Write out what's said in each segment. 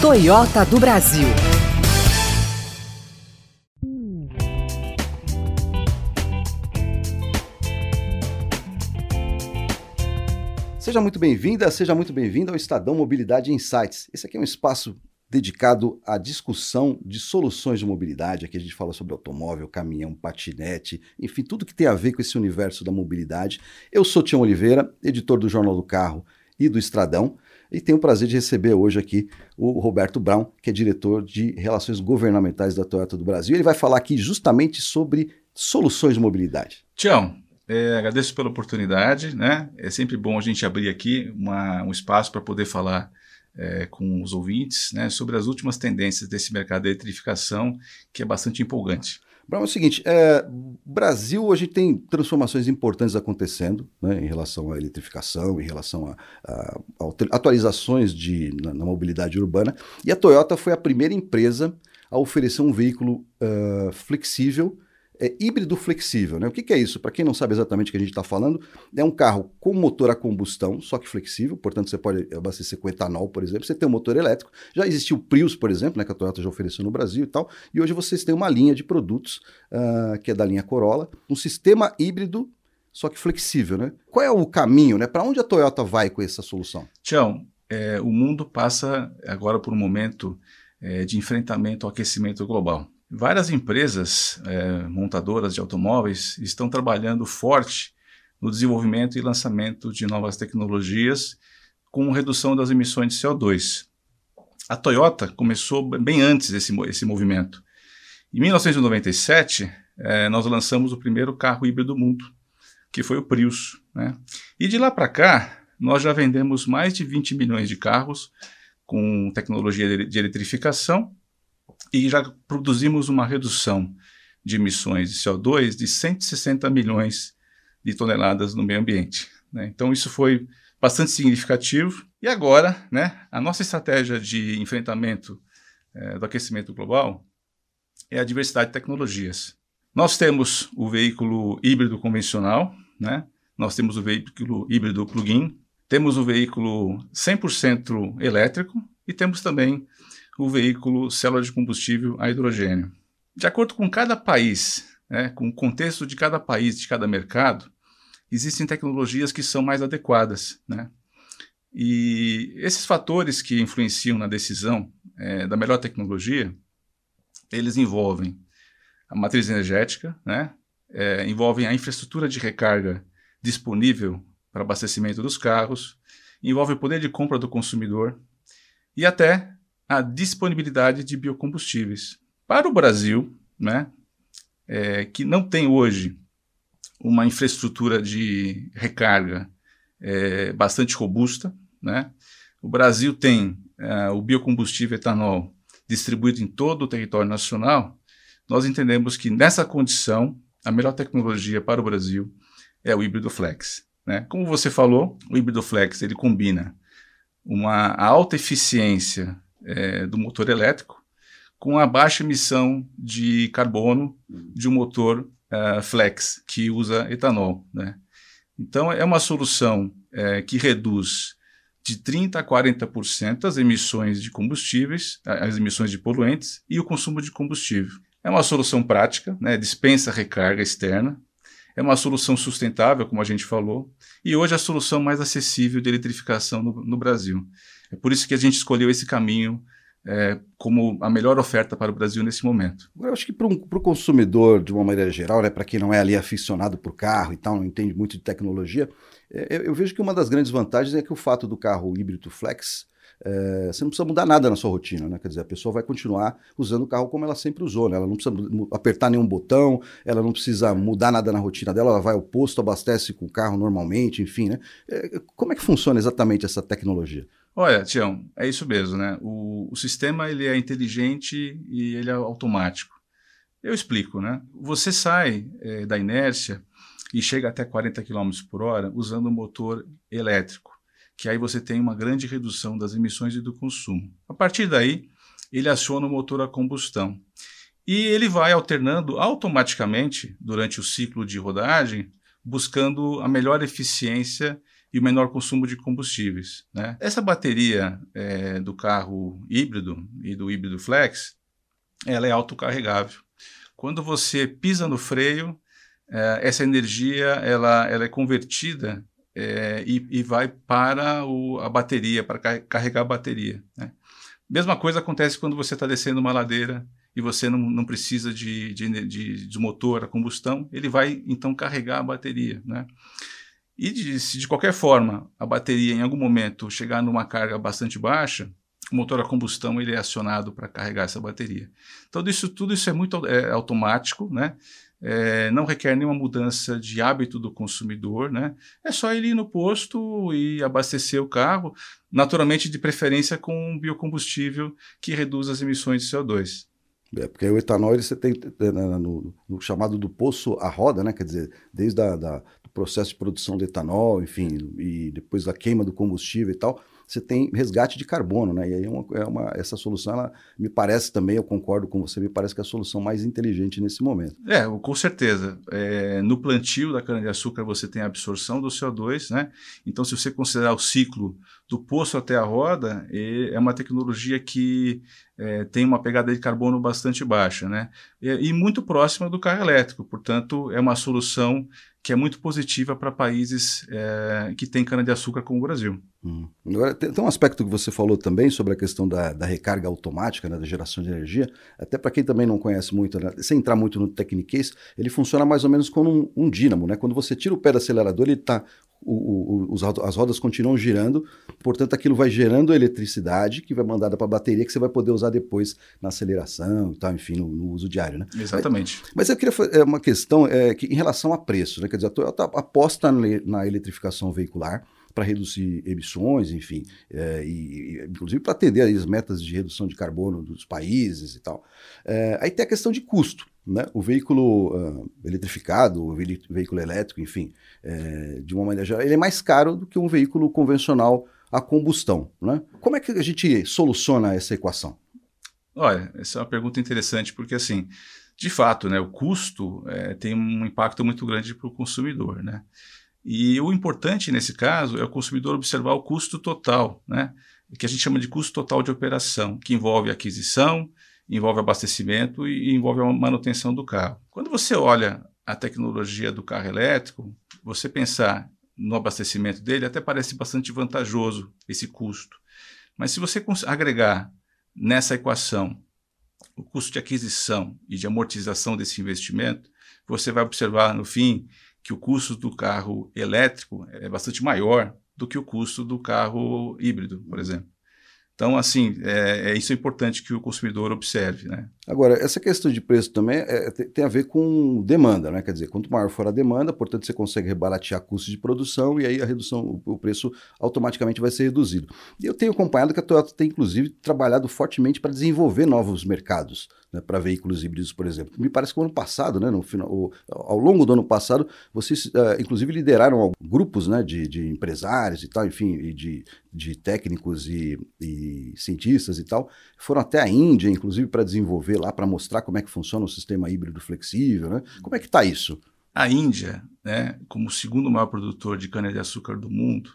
Toyota do Brasil. Seja muito bem-vinda, seja muito bem-vindo ao Estadão Mobilidade Insights. Esse aqui é um espaço dedicado à discussão de soluções de mobilidade. Aqui a gente fala sobre automóvel, caminhão, patinete, enfim, tudo que tem a ver com esse universo da mobilidade. Eu sou Tião Oliveira, editor do Jornal do Carro e do Estradão, e tenho o prazer de receber hoje aqui o Roberto Brown, que é diretor de Relações Governamentais da Toyota do Brasil. Ele vai falar aqui justamente sobre soluções de mobilidade. Tião, é, agradeço pela oportunidade, né? É sempre bom a gente abrir aqui uma, um espaço para poder falar é, com os ouvintes né, sobre as últimas tendências desse mercado de eletrificação, que é bastante empolgante. Brown, é o seguinte, é, Brasil hoje tem transformações importantes acontecendo né, em relação à eletrificação, em relação a, a, a atualizações de, na, na, mobilidade urbana, e a Toyota foi a primeira empresa a oferecer um veículo uh, flexível é híbrido flexível. Né? O que, que é isso? Para quem não sabe exatamente o que a gente está falando, é um carro com motor a combustão, só que flexível, portanto você pode abastecer com etanol, por exemplo, você tem um motor elétrico. Já existiu o Prius, por exemplo, né, que a Toyota já ofereceu no Brasil e tal, e hoje vocês têm uma linha de produtos, uh, que é da linha Corolla, um sistema híbrido, só que flexível. Né? Qual é o caminho? Né? Para onde a Toyota vai com essa solução? Tião, é, o mundo passa agora por um momento é, de enfrentamento ao aquecimento global. Várias empresas é, montadoras de automóveis estão trabalhando forte no desenvolvimento e lançamento de novas tecnologias com redução das emissões de CO2. A Toyota começou bem antes desse esse movimento. Em 1997, é, nós lançamos o primeiro carro híbrido do mundo, que foi o Prius. Né? E de lá para cá, nós já vendemos mais de 20 milhões de carros com tecnologia de eletrificação e já produzimos uma redução de emissões de CO2 de 160 milhões de toneladas no meio ambiente. Né? Então, isso foi bastante significativo. E agora, né, a nossa estratégia de enfrentamento é, do aquecimento global é a diversidade de tecnologias. Nós temos o veículo híbrido convencional, né? nós temos o veículo híbrido plug-in, temos o veículo 100% elétrico e temos também o veículo célula de combustível a hidrogênio. De acordo com cada país, né, com o contexto de cada país, de cada mercado, existem tecnologias que são mais adequadas. Né? E esses fatores que influenciam na decisão é, da melhor tecnologia, eles envolvem a matriz energética, né? É, envolvem a infraestrutura de recarga disponível para abastecimento dos carros, envolve o poder de compra do consumidor e até a disponibilidade de biocombustíveis. Para o Brasil, né, é, que não tem hoje uma infraestrutura de recarga é, bastante robusta, né, o Brasil tem é, o biocombustível etanol distribuído em todo o território nacional, nós entendemos que nessa condição a melhor tecnologia para o Brasil é o híbrido flex. Né? Como você falou, o híbrido flex ele combina uma alta eficiência é, do motor elétrico com a baixa emissão de carbono de um motor uh, flex que usa etanol. Né? Então, é uma solução é, que reduz de 30% a 40% as emissões de combustíveis, as emissões de poluentes e o consumo de combustível. É uma solução prática, né? dispensa recarga externa, é uma solução sustentável, como a gente falou, e hoje é a solução mais acessível de eletrificação no, no Brasil. É por isso que a gente escolheu esse caminho é, como a melhor oferta para o Brasil nesse momento. Eu acho que para o consumidor, de uma maneira geral, né, para quem não é ali aficionado por carro e tal, não entende muito de tecnologia, é, eu, eu, vejo que uma das grandes vantagens é que o fato do carro híbrido flex, é, você não precisa mudar nada na sua rotina, né? Quer dizer, a pessoa vai continuar usando o carro como ela sempre usou, né? Ela não precisa apertar nenhum botão, ela não precisa mudar nada na rotina dela, ela vai ao posto, abastece com o carro normalmente, enfim, né? É, como é que funciona exatamente essa tecnologia? Olha, Tião, é isso mesmo, né? O, o, sistema ele é inteligente e ele é automático. Eu explico, né? Você sai é, da inércia e chega até 40 km por hora usando um motor elétrico, que aí você tem uma grande redução das emissões e do consumo. A partir daí, ele aciona o motor a combustão. E ele vai alternando automaticamente durante o ciclo de rodagem, buscando a melhor eficiência e o menor consumo de combustíveis. Né? Essa bateria é, do carro híbrido e do híbrido flex, ela é autocarregável. Quando você pisa no freio, é, essa energia ela, ela é convertida é, e, e, vai para o, a bateria, para carregar a bateria. Né? Mesma coisa acontece quando você está descendo uma ladeira e você não, não precisa de, de, de, de, motor a combustão, ele vai então carregar a bateria. Né? E de, se de qualquer forma a bateria em algum momento chegar numa carga bastante baixa, o motor a combustão ele é acionado para carregar essa bateria. Então isso tudo isso é muito é, automático, né? É, não requer nenhuma mudança de hábito do consumidor, né? É só ele ir no posto e abastecer o carro, naturalmente de preferência com um biocombustível que reduz as emissões de CO2. É, porque o etanol ele você tem é, no, no, chamado do poço à roda, né? Quer dizer, desde a, da, processo de produção do etanol, enfim, e depois da queima do combustível e tal, você tem resgate de carbono, né? E aí é uma, é uma, essa solução, ela me parece também, eu concordo com você, me parece que é a solução mais inteligente nesse momento. É, com certeza. É, no plantio da cana-de-açúcar você tem a absorção do CO2, né? Então, se você considerar o ciclo do poço até a roda, é uma tecnologia que é, tem uma pegada de carbono bastante baixa, né? E, e muito próxima do carro elétrico, portanto, é uma solução que é muito positiva para países é, que têm cana-de-açúcar como o Brasil. Hum. Agora, tem, tem, um aspecto que você falou também sobre a questão da, da recarga automática, né, da geração de energia. Até para quem também não conhece muito, né, sem entrar muito no techniquez, ele funciona mais ou menos como um, um dínamo. Né? Quando você tira o pé do acelerador, ele está o, o, as rodas continuam girando, portanto aquilo vai gerando eletricidade que vai mandada para a bateria que você vai poder usar depois na aceleração e tal, enfim, no, no uso diário, né? Exatamente. Mas, mas eu queria fazer uma questão é, que, em relação a preço, né? Quer dizer, a Toyota aposta na eletrificação veicular, para reduzir emissões, enfim, é, e, e, inclusive para atender as metas de redução de carbono dos países e tal. É, aí tem a questão de custo. Né? O veículo uh, eletrificado, o veículo elétrico, enfim, é, de uma maneira geral, ele é mais caro do que um veículo convencional a combustão. Né? Como é que a gente soluciona essa equação? Olha, essa é uma pergunta interessante, porque assim, de fato, né, o custo é, tem um impacto muito grande para o consumidor. Né? E o importante nesse caso é o consumidor observar o custo total, né? que a gente chama de custo total de operação, que envolve aquisição, envolve abastecimento e envolve a manutenção do carro. Quando você olha a tecnologia do carro elétrico, você pensar no abastecimento dele até parece bastante vantajoso esse custo. Mas se você agregar nessa equação o custo de aquisição e de amortização desse investimento, você vai observar no fim que o custo do carro elétrico é bastante maior do que o custo do carro híbrido, por exemplo. Então, assim, é, é, isso é importante que o consumidor observe, né? Agora, essa questão de preço também é, tem a ver com demanda, né? Quer dizer, quanto maior for a demanda, portanto, você consegue rebaratear custos de produção e aí a redução, o preço automaticamente vai ser reduzido. E eu tenho acompanhado que a Toyota tem, inclusive, trabalhado fortemente para desenvolver novos mercados né, para veículos híbridos, por exemplo. Me parece que o ano passado, né, no final, ao longo do ano passado, vocês, uh, inclusive, lideraram grupos né, de, de empresários e tal, enfim, e de, de técnicos e, e cientistas e tal, foram até a Índia, inclusive, para desenvolver lá para mostrar como é que funciona o sistema híbrido flexível, né? Como é que está isso? A Índia, né, como o segundo maior produtor de cana-de-açúcar do mundo,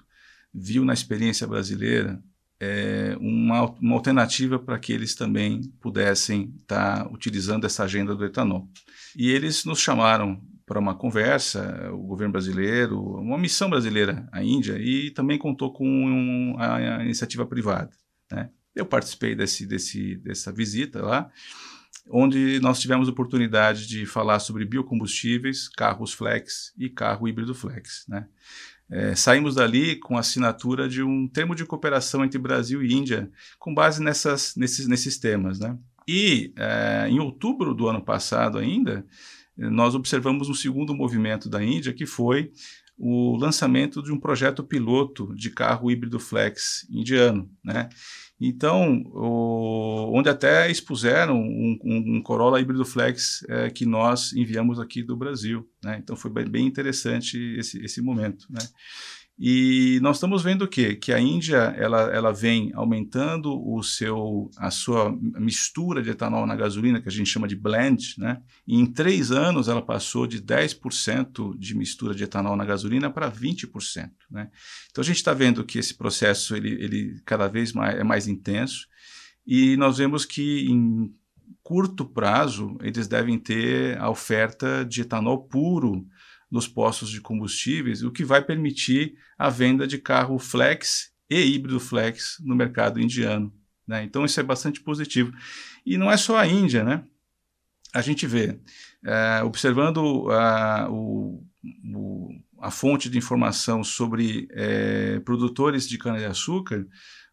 viu na experiência brasileira é, uma, uma alternativa para que eles também pudessem estar tá utilizando essa agenda do etanol. E eles nos chamaram para uma conversa, o governo brasileiro, uma missão brasileira à Índia, e também contou com um, a, a, iniciativa privada. Né? Eu participei desse, desse, dessa visita lá, onde nós tivemos oportunidade de falar sobre biocombustíveis, carros flex e carro híbrido flex. Né? É, saímos dali com a assinatura de um termo de cooperação entre Brasil e Índia, com base nessas, nesses, nesses temas. Né? E é, em outubro do ano passado ainda, nós observamos um segundo movimento da Índia, que foi o lançamento de um projeto piloto de carro híbrido flex indiano, né? Então, o, onde até expuseram um, um, um Corolla híbrido flex é, que nós enviamos aqui do Brasil. Né? Então, foi bem, bem interessante esse, esse momento. Né? E nós estamos vendo o quê? Que a Índia ela, ela vem aumentando o seu, a sua mistura de etanol na gasolina, que a gente chama de blend, né? E em três anos ela passou de 10% de mistura de etanol na gasolina para 20%. Né? Então a gente está vendo que esse processo ele, ele cada vez mais, é mais intenso e nós vemos que em curto prazo eles devem ter a oferta de etanol puro nos postos de combustíveis, o que vai permitir a venda de carro flex e híbrido flex no mercado indiano. Né? Então isso é bastante positivo. E não é só a Índia, né? A gente vê, é, observando a, o, o, a fonte de informação sobre é, produtores de cana-de-açúcar,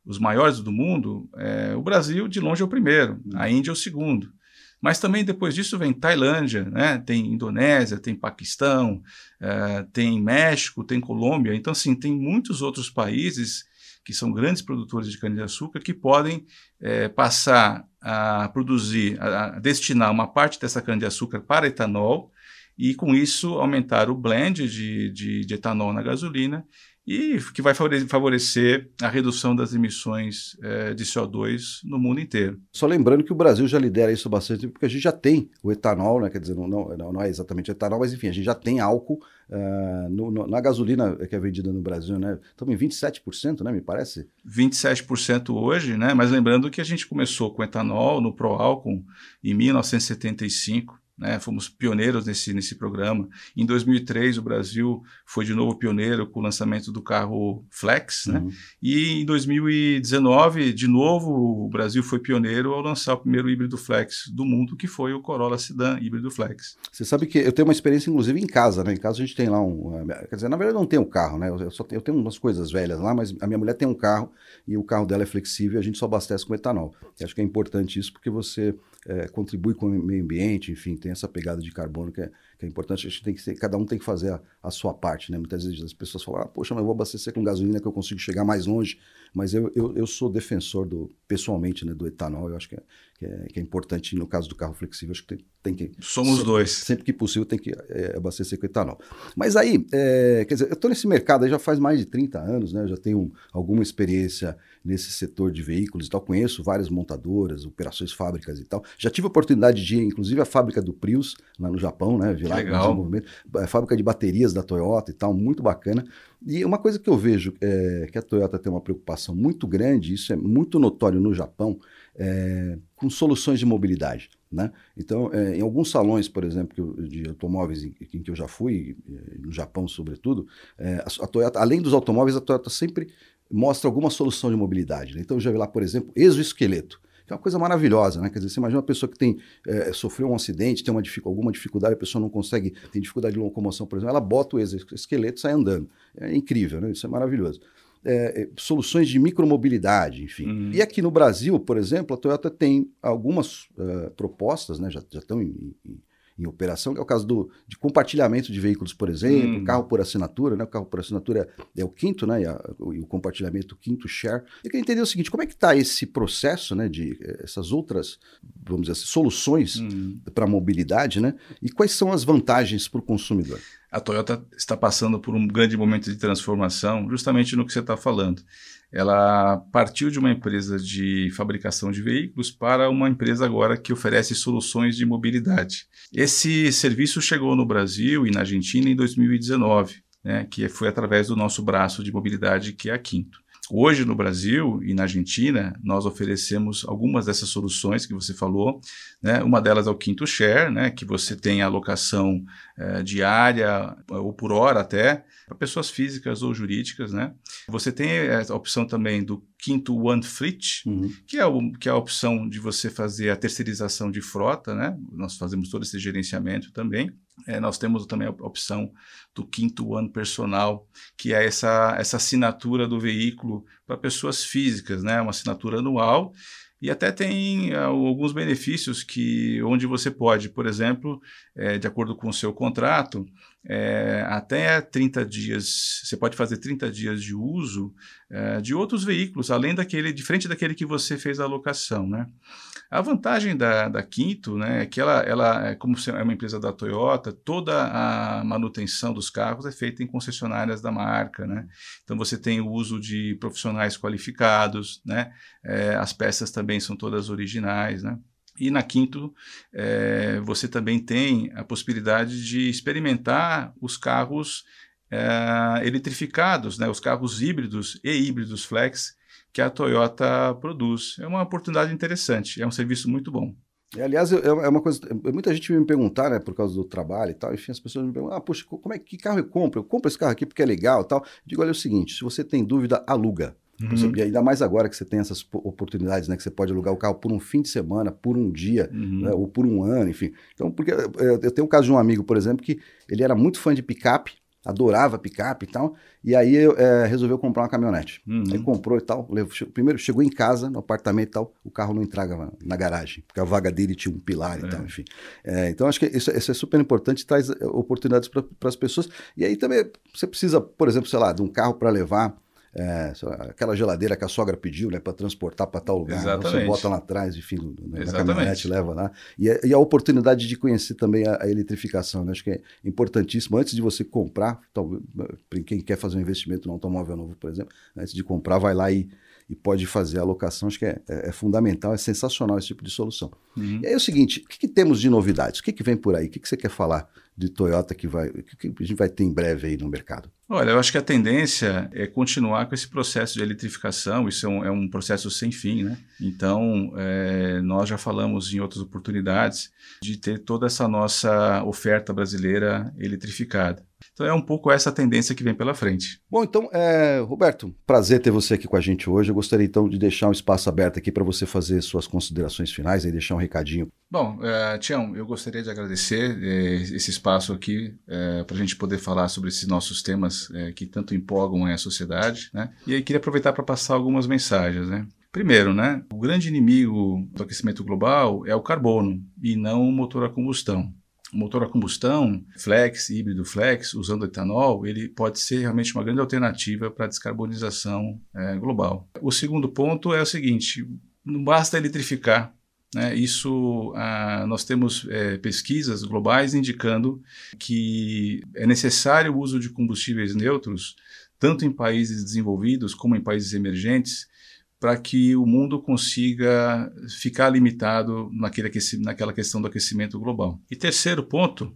os maiores do mundo, é, o Brasil de longe é o primeiro, a Índia é o segundo. Mas também depois disso vem Tailândia, né? tem Indonésia, tem Paquistão, uh, tem México, tem Colômbia. Então, assim, tem muitos outros países que são grandes produtores de cana-de-açúcar que podem é, passar a produzir, a, a destinar uma parte dessa cana-de-açúcar para etanol e, com isso, aumentar o blend de, de, de etanol na gasolina e que vai favorecer a redução das emissões é, de CO2 no mundo inteiro. Só lembrando que o Brasil já lidera isso bastante, porque a gente já tem o etanol, né? quer dizer, não, não, não é exatamente etanol, mas enfim, a gente já tem álcool uh, no, no, na gasolina que é vendida no Brasil, né? Estamos em 27%, né? Me parece? 27% hoje, né? Mas lembrando que a gente começou com etanol no Proálcool em 1975 né? Fomos pioneiros nesse, nesse programa. Em 2003, o Brasil foi de novo pioneiro com o lançamento do carro Flex. Né? Uhum. E em 2019, de novo, o Brasil foi pioneiro ao lançar o primeiro híbrido Flex do mundo, que foi o Corolla Sedan híbrido Flex. Você sabe que eu tenho uma experiência, inclusive, em casa. Né? Em casa a gente tem lá um. Eh, quer dizer, na verdade, eu não tenho um carro, né? Eu, só tenho, eu tenho umas coisas velhas lá, mas a minha mulher tem um carro e o carro dela é flexível e a gente só abastece com etanol. Eu acho que é importante isso porque você é, contribui com o meio ambiente, enfim, tem essa pegada de carbono que é, que é importante. A gente tem que ser, cada um tem que fazer a, a, sua parte, né? Muitas vezes as pessoas falam, ah, poxa, mas eu vou abastecer com gasolina que eu consigo chegar mais longe. Mas eu, eu, eu sou defensor do, pessoalmente, né, do etanol. Eu acho que é, que é, que é importante no caso do carro flexível. Acho que tem, tem que somos sempre, dois. Sempre que possível tem que é, abastecer com etanol. Mas aí, é, quer dizer, eu estou nesse mercado aí já faz mais de 30 anos, né? Eu já tenho alguma experiência nesse setor de veículos e tal. Conheço várias montadoras, operações fábricas e tal. Já tive a oportunidade de ir, inclusive, à fábrica do Prius, lá no Japão, né? Lá legal. desenvolvimento. Fábrica de baterias da Toyota e tal, muito bacana. E uma coisa que eu vejo é que a Toyota tem uma preocupação muito grande, isso é muito notório no Japão, é, com soluções de mobilidade. Né? Então, é, em alguns salões, por exemplo, de automóveis em, em, que eu já fui, no Japão sobretudo, é, a, a, Toyota, além dos automóveis, a Toyota sempre mostra alguma solução de mobilidade. Né? Então, eu já vi lá, por exemplo, exoesqueleto que é uma coisa maravilhosa, né? Quer dizer, você imagina uma pessoa que tem, é, sofreu um acidente, tem uma, alguma dificuldade, a pessoa não consegue, tem dificuldade de locomoção, por exemplo, ela bota o exoesqueleto e sai andando. É incrível, né? Isso é maravilhoso. É, é, soluções de micromobilidade, enfim. Uhum. E aqui no Brasil, por exemplo, a Toyota tem algumas uh, propostas, né, já, já estão em, em, em operação, que é o caso do, de compartilhamento de veículos, por exemplo, hum. carro por assinatura, né? O carro por assinatura é, é o quinto, né? E, a, o, e, o, compartilhamento, o quinto share. Eu queria entender o seguinte, como é que está esse processo, né? De eh, essas outras, vamos dizer assim, soluções hum. para a mobilidade, né? E quais são as vantagens para o consumidor? A Toyota está passando por um grande momento de transformação, justamente no que você está falando ela partiu de uma empresa de fabricação de veículos para uma empresa agora que oferece soluções de mobilidade. Esse serviço chegou no Brasil e na Argentina em 2019, né, que foi através do nosso braço de mobilidade, que é a Quinto. Hoje, no Brasil e na Argentina, nós oferecemos algumas dessas soluções que você falou. Né? Uma delas é o Quinto Share, né? que você tem a alocação é, diária ou por hora até, para pessoas físicas ou jurídicas. Né? Você tem a opção também do Quinto One Fleet, uhum. que, é o, que é a opção de você fazer a terceirização de frota. Né? Nós fazemos todo esse gerenciamento também. É, nós temos também a opção do quinto ano personal, que é essa, essa assinatura do veículo para pessoas físicas, né? uma assinatura anual. E até tem uh, alguns benefícios que onde você pode, por exemplo, é, de acordo com o seu contrato, é, até 30 dias, você pode fazer 30 dias de uso é, de outros veículos, além daquele, diferente daquele que você fez a alocação, né? A vantagem da, da Quinto, né, é que ela, ela, é como é uma empresa da Toyota, toda a manutenção dos carros é feita em concessionárias da marca, né? Então você tem o uso de profissionais qualificados, né? É, as peças também são todas originais, né? E na Quinto, é, você também tem a possibilidade de experimentar os carros é, eletrificados, né, os carros híbridos e híbridos flex que a Toyota produz. É uma oportunidade interessante, é um serviço muito bom. É, aliás, é, é uma coisa. Muita gente me perguntar, né, por causa do trabalho e tal. Enfim, as pessoas me perguntam: ah, poxa, como é que carro eu compro? Eu compro esse carro aqui porque é legal e tal. Eu digo: olha, é o seguinte: se você tem dúvida, aluga. Uhum. E ainda mais agora que você tem essas oportunidades, né? Que você pode alugar o carro por um fim de semana, por um dia, uhum. né, ou por um ano, enfim. Então, porque eh, eu tenho o caso de um amigo, por exemplo, que ele era muito fã de picape, adorava picape e tal, e aí é, resolveu comprar uma caminhonete. Uhum. Aí comprou e tal. Levou, primeiro chegou em casa, no apartamento e tal, o carro não entrava na garagem, porque a vaga dele tinha um pilar e é. tal, enfim. É, então acho que isso, isso, é super importante, traz oportunidades para as pessoas. E aí também você precisa, por exemplo, sei lá, de um carro para levar é, aquela geladeira que a sogra pediu, né, para transportar para tal lugar. Exatamente. Você bota lá atrás, enfim, na caminhonete, leva lá. E, a, e a oportunidade de conhecer também a, a, eletrificação, né? Acho que é importantíssimo. Antes de você comprar, talvez, para quem quer fazer um investimento no automóvel novo, por exemplo, antes de comprar, vai lá e, e pode fazer a alocação. Acho que é, é, é fundamental, é sensacional esse tipo de solução. Uhum. E aí é o seguinte: o que, que temos de novidades? O que, que vem por aí? O que, que você quer falar de Toyota que, vai, que a gente vai ter em breve aí no mercado? Olha, eu acho que a tendência é continuar com esse processo de eletrificação, isso é um, é um processo sem fim, né? Então, é, nós já falamos em outras oportunidades de ter toda essa nossa oferta brasileira eletrificada. Então é um pouco essa tendência que vem pela frente. Bom, então, é, Roberto, prazer ter você aqui com a gente hoje. Eu gostaria então de deixar um espaço aberto aqui para você fazer suas considerações finais e deixar um recadinho. Bom, uh, Tião, eu gostaria de agradecer uh, esse espaço aqui uh, para a gente poder falar sobre esses nossos temas que tanto empolgam a sociedade, né? E aí queria aproveitar para passar algumas mensagens, né? Primeiro, né, o grande inimigo do aquecimento global é o carbono e não o motor a combustão motor a combustão, flex, híbrido flex, usando etanol, ele pode ser realmente uma grande alternativa para a descarbonização global. O segundo ponto é o seguinte: não basta eletrificar. Né? Isso, ah, nós temos é, pesquisas globais indicando que é necessário o uso de combustíveis neutros, tanto em países desenvolvidos como em países emergentes, para que o mundo consiga ficar limitado naquela questão do aquecimento global. E terceiro ponto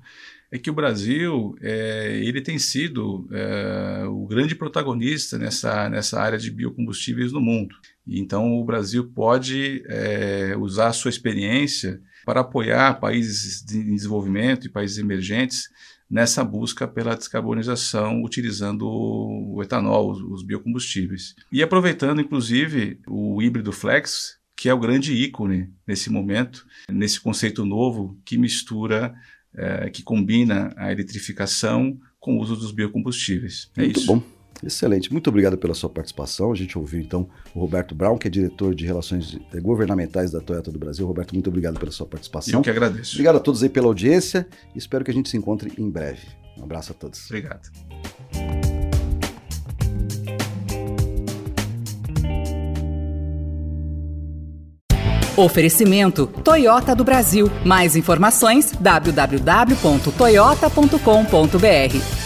é que o Brasil é, ele tem sido é, o grande protagonista nessa, nessa área de biocombustíveis no mundo. Então o Brasil pode é, usar a sua experiência para apoiar países em desenvolvimento e países emergentes nessa busca pela descarbonização utilizando o etanol, os biocombustíveis. E aproveitando, inclusive, o híbrido flex, que é o grande ícone nesse momento, nesse conceito novo que mistura, é, que combina a eletrificação com o uso dos biocombustíveis. É Muito isso. bom. Excelente. Muito obrigado pela sua participação. A gente ouviu então o Roberto Brown, que é diretor de Relações governamentais da Toyota do Brasil. Roberto, muito obrigado pela sua participação. Eu que agradeço. Obrigado a todos aí pela audiência e espero que a gente se encontre em breve. Um abraço a todos. Obrigado. Oferecimento Toyota do Brasil. Mais informações www.toyota.com.br.